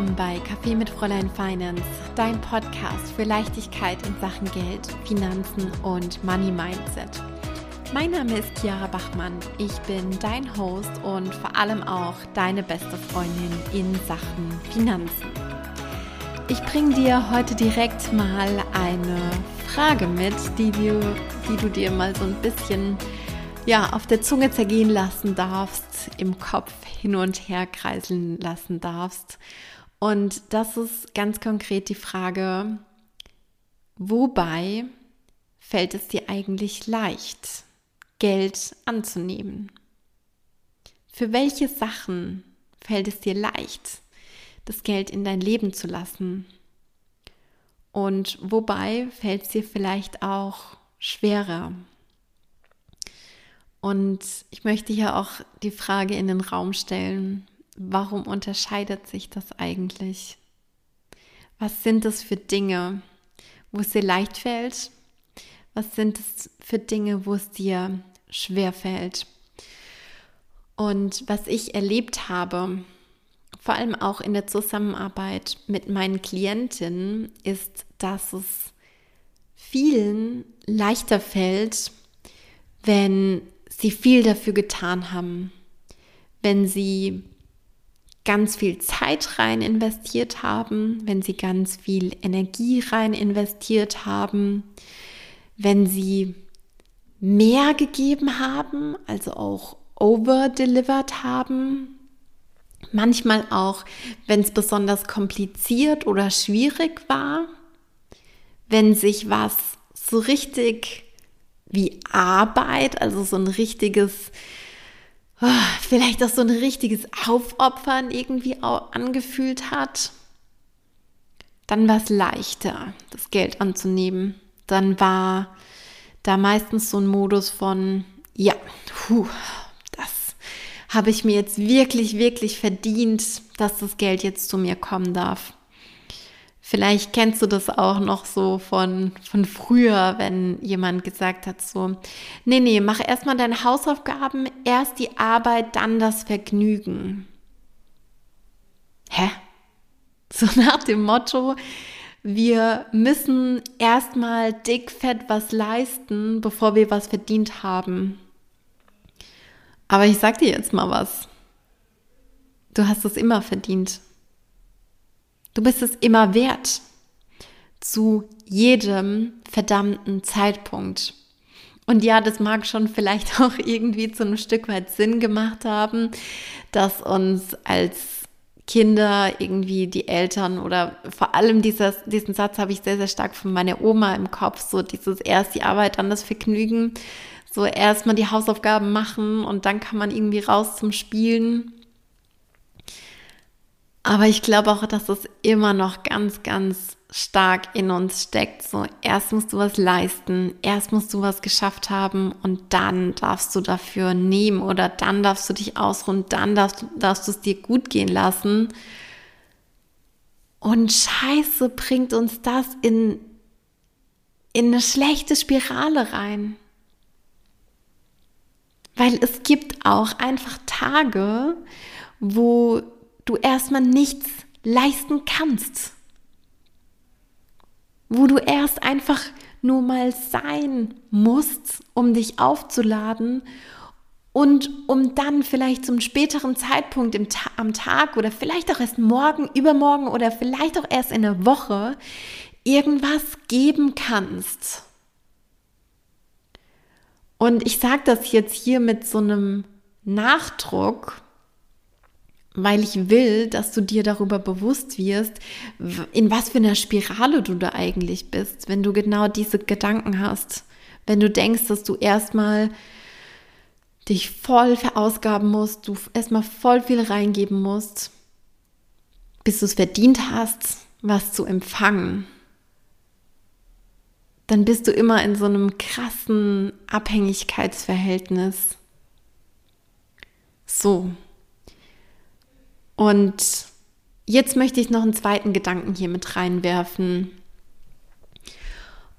willkommen bei Kaffee mit Fräulein Finance, dein Podcast für Leichtigkeit in Sachen Geld, Finanzen und Money Mindset. Mein Name ist Chiara Bachmann. Ich bin dein Host und vor allem auch deine beste Freundin in Sachen Finanzen. Ich bringe dir heute direkt mal eine Frage mit, die du, die du dir mal so ein bisschen ja, auf der Zunge zergehen lassen darfst, im Kopf hin und her kreiseln lassen darfst. Und das ist ganz konkret die Frage, wobei fällt es dir eigentlich leicht, Geld anzunehmen? Für welche Sachen fällt es dir leicht, das Geld in dein Leben zu lassen? Und wobei fällt es dir vielleicht auch schwerer, und ich möchte hier auch die Frage in den Raum stellen, warum unterscheidet sich das eigentlich? Was sind es für Dinge, wo es dir leicht fällt? Was sind es für Dinge, wo es dir schwer fällt? Und was ich erlebt habe, vor allem auch in der Zusammenarbeit mit meinen Klientinnen, ist, dass es vielen leichter fällt, wenn sie viel dafür getan haben, wenn sie ganz viel Zeit rein investiert haben, wenn sie ganz viel Energie rein investiert haben, wenn sie mehr gegeben haben, also auch over-delivered haben. Manchmal auch, wenn es besonders kompliziert oder schwierig war, wenn sich was so richtig wie Arbeit, also so ein richtiges, vielleicht auch so ein richtiges Aufopfern irgendwie auch angefühlt hat, dann war es leichter, das Geld anzunehmen. Dann war da meistens so ein Modus von, ja, puh, das habe ich mir jetzt wirklich, wirklich verdient, dass das Geld jetzt zu mir kommen darf. Vielleicht kennst du das auch noch so von, von früher, wenn jemand gesagt hat so, nee, nee, mach erstmal deine Hausaufgaben, erst die Arbeit, dann das Vergnügen. Hä? So nach dem Motto, wir müssen erstmal dick, fett was leisten, bevor wir was verdient haben. Aber ich sag dir jetzt mal was. Du hast es immer verdient. Du bist es immer wert. Zu jedem verdammten Zeitpunkt. Und ja, das mag schon vielleicht auch irgendwie zu einem Stück weit Sinn gemacht haben, dass uns als Kinder irgendwie die Eltern oder vor allem dieses, diesen Satz habe ich sehr, sehr stark von meiner Oma im Kopf, so dieses erst die Arbeit, dann das Vergnügen, so erstmal die Hausaufgaben machen und dann kann man irgendwie raus zum Spielen. Aber ich glaube auch, dass es immer noch ganz, ganz stark in uns steckt. So, erst musst du was leisten, erst musst du was geschafft haben und dann darfst du dafür nehmen oder dann darfst du dich ausruhen, dann darfst, darfst du es dir gut gehen lassen. Und scheiße bringt uns das in, in eine schlechte Spirale rein. Weil es gibt auch einfach Tage, wo du erstmal nichts leisten kannst. Wo du erst einfach nur mal sein musst, um dich aufzuladen und um dann vielleicht zum späteren Zeitpunkt im am Tag oder vielleicht auch erst morgen, übermorgen oder vielleicht auch erst in der Woche irgendwas geben kannst. Und ich sage das jetzt hier mit so einem Nachdruck, weil ich will, dass du dir darüber bewusst wirst, in was für einer Spirale du da eigentlich bist, wenn du genau diese Gedanken hast. Wenn du denkst, dass du erstmal dich voll verausgaben musst, du erstmal voll viel reingeben musst, bis du es verdient hast, was zu empfangen, dann bist du immer in so einem krassen Abhängigkeitsverhältnis. So, und jetzt möchte ich noch einen zweiten Gedanken hier mit reinwerfen.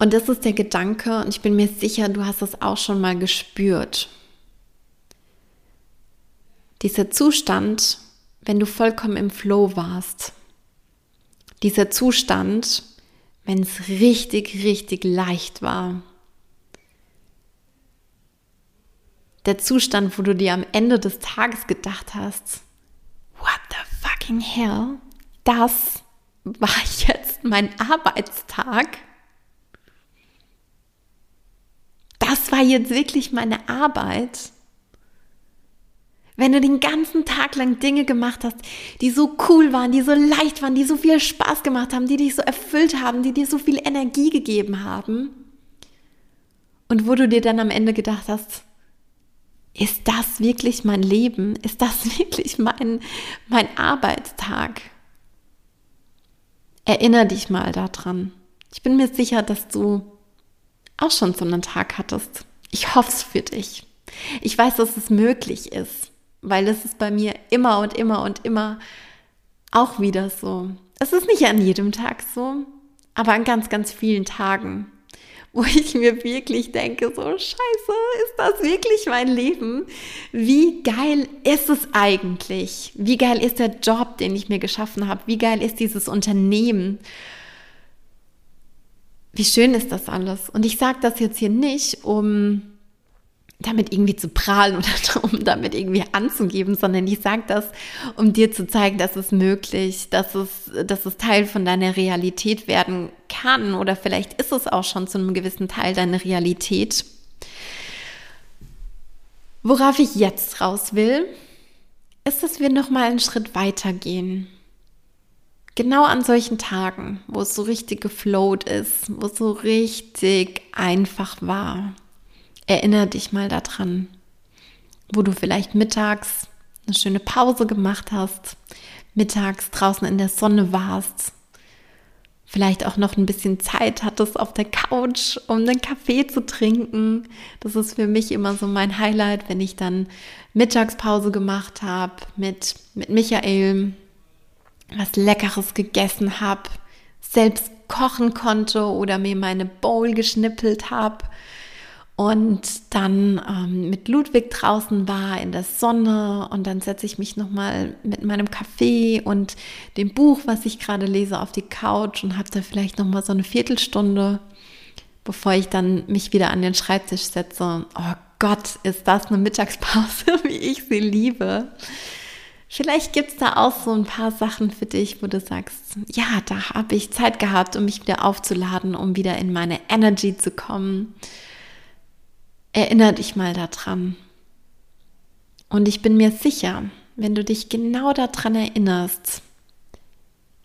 Und das ist der Gedanke, und ich bin mir sicher, du hast das auch schon mal gespürt. Dieser Zustand, wenn du vollkommen im Flow warst, Dieser Zustand, wenn es richtig, richtig leicht war. Der Zustand, wo du dir am Ende des Tages gedacht hast, fucking hell? Das war jetzt mein Arbeitstag. Das war jetzt wirklich meine Arbeit wenn du den ganzen Tag lang Dinge gemacht hast, die so cool waren, die so leicht waren, die so viel Spaß gemacht haben, die dich so erfüllt haben, die dir so viel Energie gegeben haben. Und wo du dir dann am Ende gedacht hast, ist das wirklich mein Leben? Ist das wirklich mein, mein Arbeitstag? Erinner dich mal daran. Ich bin mir sicher, dass du auch schon so einen Tag hattest. Ich hoffe es für dich. Ich weiß, dass es möglich ist weil das ist bei mir immer und immer und immer auch wieder so. Es ist nicht an jedem Tag so, aber an ganz, ganz vielen Tagen, wo ich mir wirklich denke, so scheiße, ist das wirklich mein Leben? Wie geil ist es eigentlich? Wie geil ist der Job, den ich mir geschaffen habe? Wie geil ist dieses Unternehmen? Wie schön ist das alles? Und ich sage das jetzt hier nicht, um damit irgendwie zu prahlen oder um damit irgendwie anzugeben, sondern ich sage das, um dir zu zeigen, dass es möglich, dass es, dass es Teil von deiner Realität werden kann oder vielleicht ist es auch schon zu einem gewissen Teil deine Realität. Worauf ich jetzt raus will, ist, dass wir noch mal einen Schritt weiter gehen. Genau an solchen Tagen, wo es so richtig geflowt ist, wo es so richtig einfach war Erinner dich mal daran, wo du vielleicht mittags eine schöne Pause gemacht hast, mittags draußen in der Sonne warst, vielleicht auch noch ein bisschen Zeit hattest auf der Couch, um einen Kaffee zu trinken. Das ist für mich immer so mein Highlight, wenn ich dann Mittagspause gemacht habe mit, mit Michael, was Leckeres gegessen habe, selbst kochen konnte oder mir meine Bowl geschnippelt habe und dann ähm, mit Ludwig draußen war in der Sonne und dann setze ich mich nochmal mit meinem Kaffee und dem Buch, was ich gerade lese, auf die Couch und habe da vielleicht nochmal so eine Viertelstunde, bevor ich dann mich wieder an den Schreibtisch setze. Oh Gott, ist das eine Mittagspause, wie ich sie liebe. Vielleicht gibt es da auch so ein paar Sachen für dich, wo du sagst, ja, da habe ich Zeit gehabt, um mich wieder aufzuladen, um wieder in meine Energy zu kommen Erinner dich mal daran. Und ich bin mir sicher, wenn du dich genau daran erinnerst,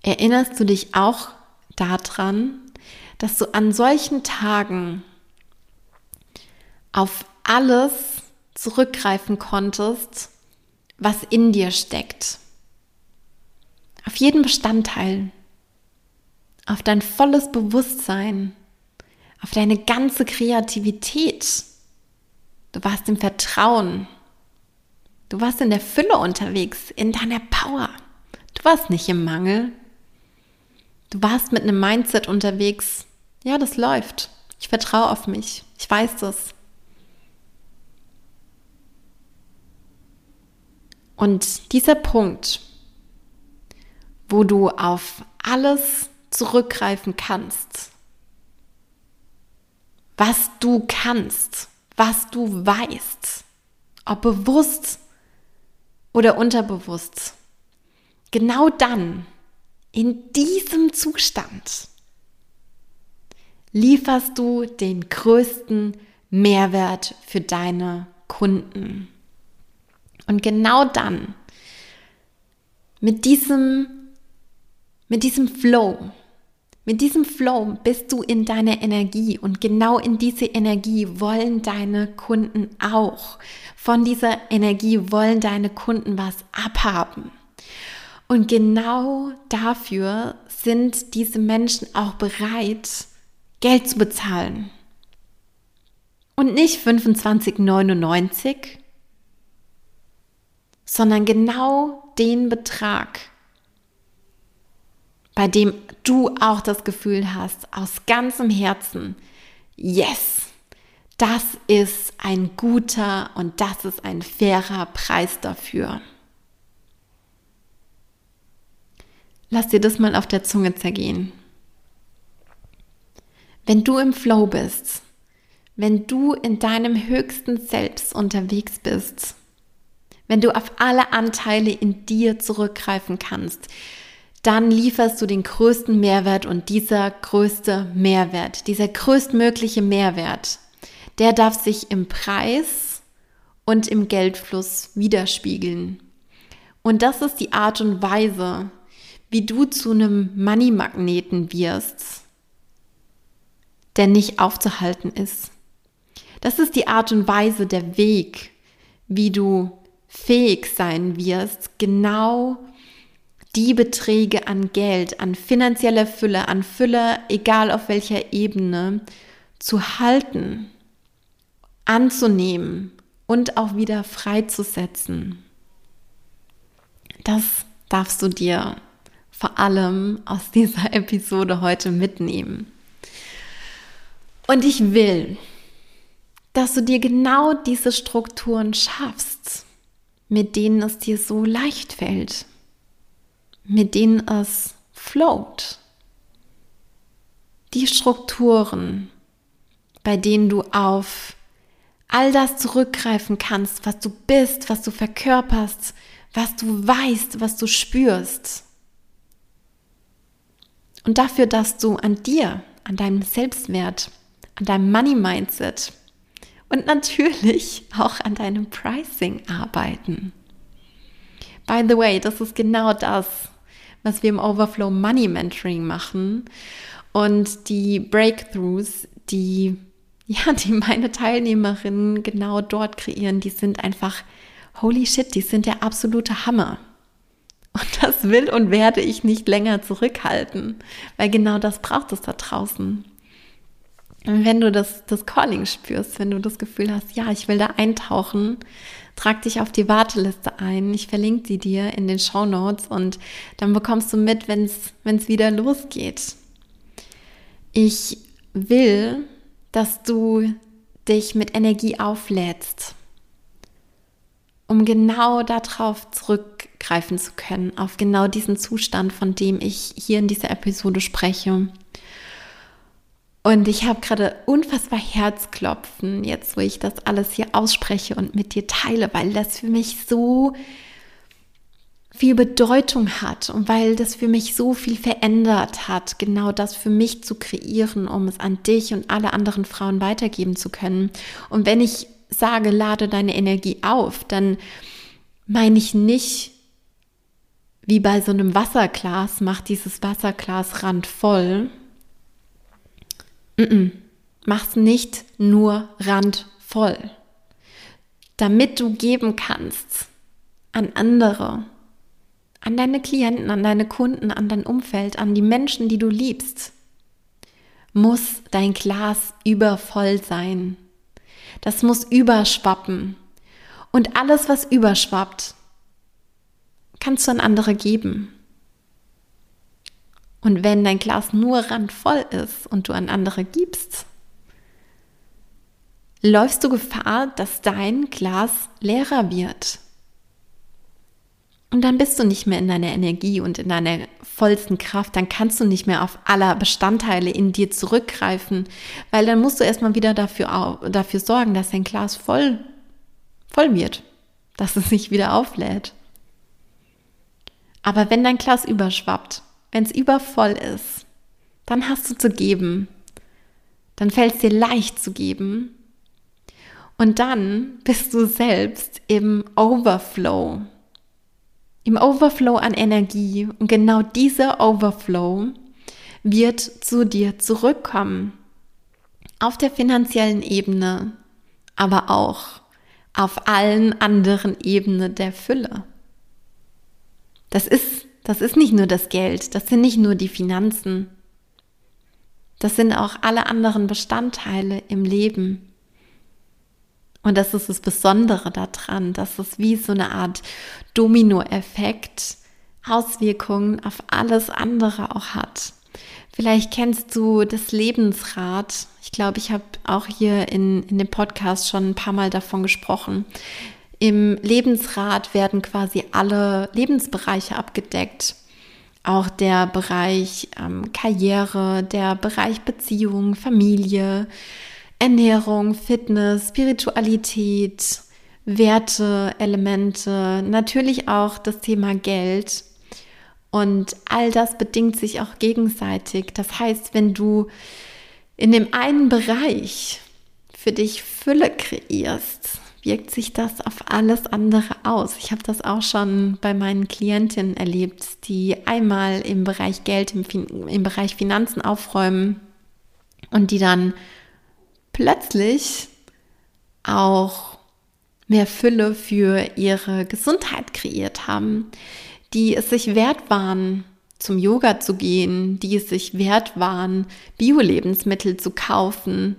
erinnerst du dich auch daran, dass du an solchen Tagen auf alles zurückgreifen konntest, was in dir steckt. Auf jeden Bestandteil, auf dein volles Bewusstsein, auf deine ganze Kreativität Du warst im Vertrauen. Du warst in der Fülle unterwegs, in deiner Power. Du warst nicht im Mangel. Du warst mit einem Mindset unterwegs. Ja, das läuft. Ich vertraue auf mich. Ich weiß das. Und dieser Punkt, wo du auf alles zurückgreifen kannst, was du kannst, was du weißt, ob bewusst oder unterbewusst, genau dann, in diesem Zustand, lieferst du den größten Mehrwert für deine Kunden. Und genau dann, mit diesem, mit diesem Flow, mit diesem Flow bist du in deiner Energie und genau in diese Energie wollen deine Kunden auch. Von dieser Energie wollen deine Kunden was abhaben. Und genau dafür sind diese Menschen auch bereit, Geld zu bezahlen. Und nicht 25,99, sondern genau den Betrag, bei dem du auch das Gefühl hast, aus ganzem Herzen, yes, das ist ein guter und das ist ein fairer Preis dafür. Lass dir das mal auf der Zunge zergehen. Wenn du im Flow bist, wenn du in deinem höchsten Selbst unterwegs bist, wenn du auf alle Anteile in dir zurückgreifen kannst, dann lieferst du den größten Mehrwert und dieser größte Mehrwert, dieser größtmögliche Mehrwert, der darf sich im Preis und im Geldfluss widerspiegeln. Und das ist die Art und Weise, wie du zu einem Money-Magneten wirst, der nicht aufzuhalten ist. Das ist die Art und Weise, der Weg, wie du fähig sein wirst, genau die Beträge an Geld, an finanzieller Fülle, an Fülle, egal auf welcher Ebene, zu halten, anzunehmen und auch wieder freizusetzen. Das darfst du dir vor allem aus dieser Episode heute mitnehmen. Und ich will, dass du dir genau diese Strukturen schaffst, mit denen es dir so leicht fällt, mit denen es float. Die Strukturen, bei denen du auf all das zurückgreifen kannst, was du bist, was du verkörperst, was du weißt, was du spürst. Und dafür, dass du an dir, an deinem Selbstwert, an deinem Money-Mindset und natürlich auch an deinem Pricing arbeiten. By the way, das ist genau das, was wir im Overflow Money Mentoring machen. Und die Breakthroughs, die, ja, die meine Teilnehmerinnen genau dort kreieren, die sind einfach, holy shit, die sind der absolute Hammer. Und das will und werde ich nicht länger zurückhalten, weil genau das braucht es da draußen. Wenn du das, das Calling spürst, wenn du das Gefühl hast, ja, ich will da eintauchen, trag dich auf die Warteliste ein. Ich verlinke sie dir in den Show Notes und dann bekommst du mit, wenn es wieder losgeht. Ich will, dass du dich mit Energie auflädst, um genau darauf zurückgreifen zu können, auf genau diesen Zustand, von dem ich hier in dieser Episode spreche. Und ich habe gerade unfassbar Herzklopfen, jetzt wo ich das alles hier ausspreche und mit dir teile, weil das für mich so viel Bedeutung hat und weil das für mich so viel verändert hat, genau das für mich zu kreieren, um es an dich und alle anderen Frauen weitergeben zu können. Und wenn ich sage, lade deine Energie auf, dann meine ich nicht, wie bei so einem Wasserglas, mach dieses Wasserglas randvoll, Mm -mm. Mach's nicht nur randvoll. Damit du geben kannst an andere, an deine Klienten, an deine Kunden, an dein Umfeld, an die Menschen, die du liebst, muss dein Glas übervoll sein. Das muss überschwappen. Und alles, was überschwappt, kannst du an andere geben. Und wenn dein Glas nur randvoll ist und du an andere gibst, läufst du Gefahr, dass dein Glas leerer wird. Und dann bist du nicht mehr in deiner Energie und in deiner vollsten Kraft. Dann kannst du nicht mehr auf alle Bestandteile in dir zurückgreifen, weil dann musst du erstmal wieder dafür, dafür sorgen, dass dein Glas voll, voll wird, dass es sich wieder auflädt. Aber wenn dein Glas überschwappt, wenn es übervoll ist, dann hast du zu geben. Dann fällt es dir leicht zu geben. Und dann bist du selbst im Overflow. Im Overflow an Energie. Und genau dieser Overflow wird zu dir zurückkommen. Auf der finanziellen Ebene, aber auch auf allen anderen Ebenen der Fülle. Das ist das ist nicht nur das Geld, das sind nicht nur die Finanzen. Das sind auch alle anderen Bestandteile im Leben. Und das ist das Besondere daran, dass es wie so eine Art Dominoeffekt Auswirkungen auf alles andere auch hat. Vielleicht kennst du das Lebensrad. Ich glaube, ich habe auch hier in, in dem Podcast schon ein paar Mal davon gesprochen. Im Lebensrat werden quasi alle Lebensbereiche abgedeckt. auch der Bereich ähm, Karriere, der Bereich Beziehung, Familie, Ernährung, Fitness, Spiritualität, Werte, Elemente, natürlich auch das Thema Geld. Und all das bedingt sich auch gegenseitig. Das heißt, wenn du in dem einen Bereich für dich Fülle kreierst, wirkt sich das auf alles andere aus. Ich habe das auch schon bei meinen Klientinnen erlebt, die einmal im Bereich Geld, im, im Bereich Finanzen aufräumen und die dann plötzlich auch mehr Fülle für ihre Gesundheit kreiert haben, die es sich wert waren, zum Yoga zu gehen, die es sich wert waren, Bio-Lebensmittel zu kaufen.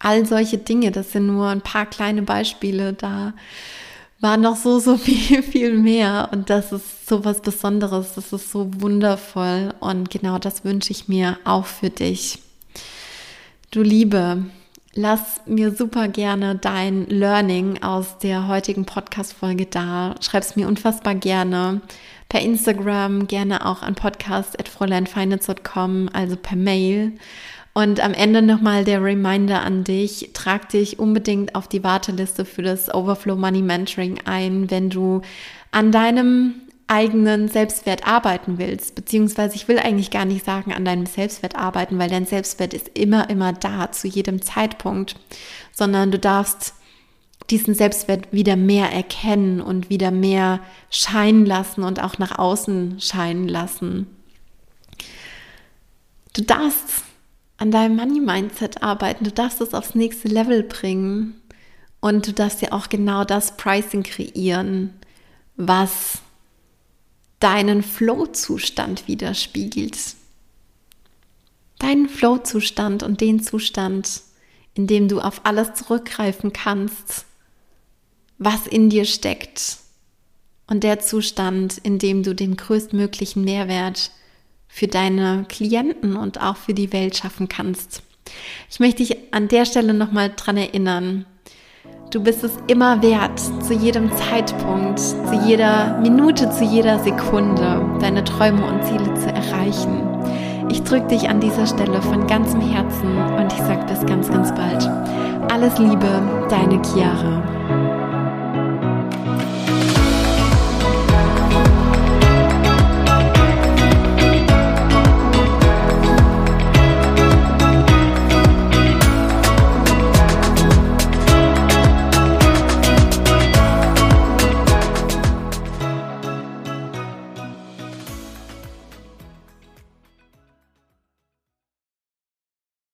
All solche Dinge, das sind nur ein paar kleine Beispiele. Da war noch so, so viel, viel mehr. Und das ist so was Besonderes. Das ist so wundervoll. Und genau das wünsche ich mir auch für dich. Du Liebe, Lass mir super gerne dein Learning aus der heutigen Podcast-Folge da. Schreib es mir unfassbar gerne per Instagram, gerne auch an podcast.fräuleinfeinitz.com, also per Mail. Und am Ende nochmal der Reminder an dich, trag dich unbedingt auf die Warteliste für das Overflow Money Mentoring ein, wenn du an deinem eigenen Selbstwert arbeiten willst, beziehungsweise ich will eigentlich gar nicht sagen, an deinem Selbstwert arbeiten, weil dein Selbstwert ist immer, immer da, zu jedem Zeitpunkt, sondern du darfst diesen Selbstwert wieder mehr erkennen und wieder mehr scheinen lassen und auch nach außen scheinen lassen. Du darfst an deinem Money Mindset arbeiten, du darfst es aufs nächste Level bringen und du darfst dir auch genau das Pricing kreieren, was deinen Flow-Zustand widerspiegelt. Deinen Flow-Zustand und den Zustand, in dem du auf alles zurückgreifen kannst, was in dir steckt. Und der Zustand, in dem du den größtmöglichen Mehrwert für deine Klienten und auch für die Welt schaffen kannst. Ich möchte dich an der Stelle nochmal dran erinnern, Du bist es immer wert, zu jedem Zeitpunkt, zu jeder Minute, zu jeder Sekunde deine Träume und Ziele zu erreichen. Ich drücke dich an dieser Stelle von ganzem Herzen und ich sage bis ganz, ganz bald. Alles Liebe, deine Chiara.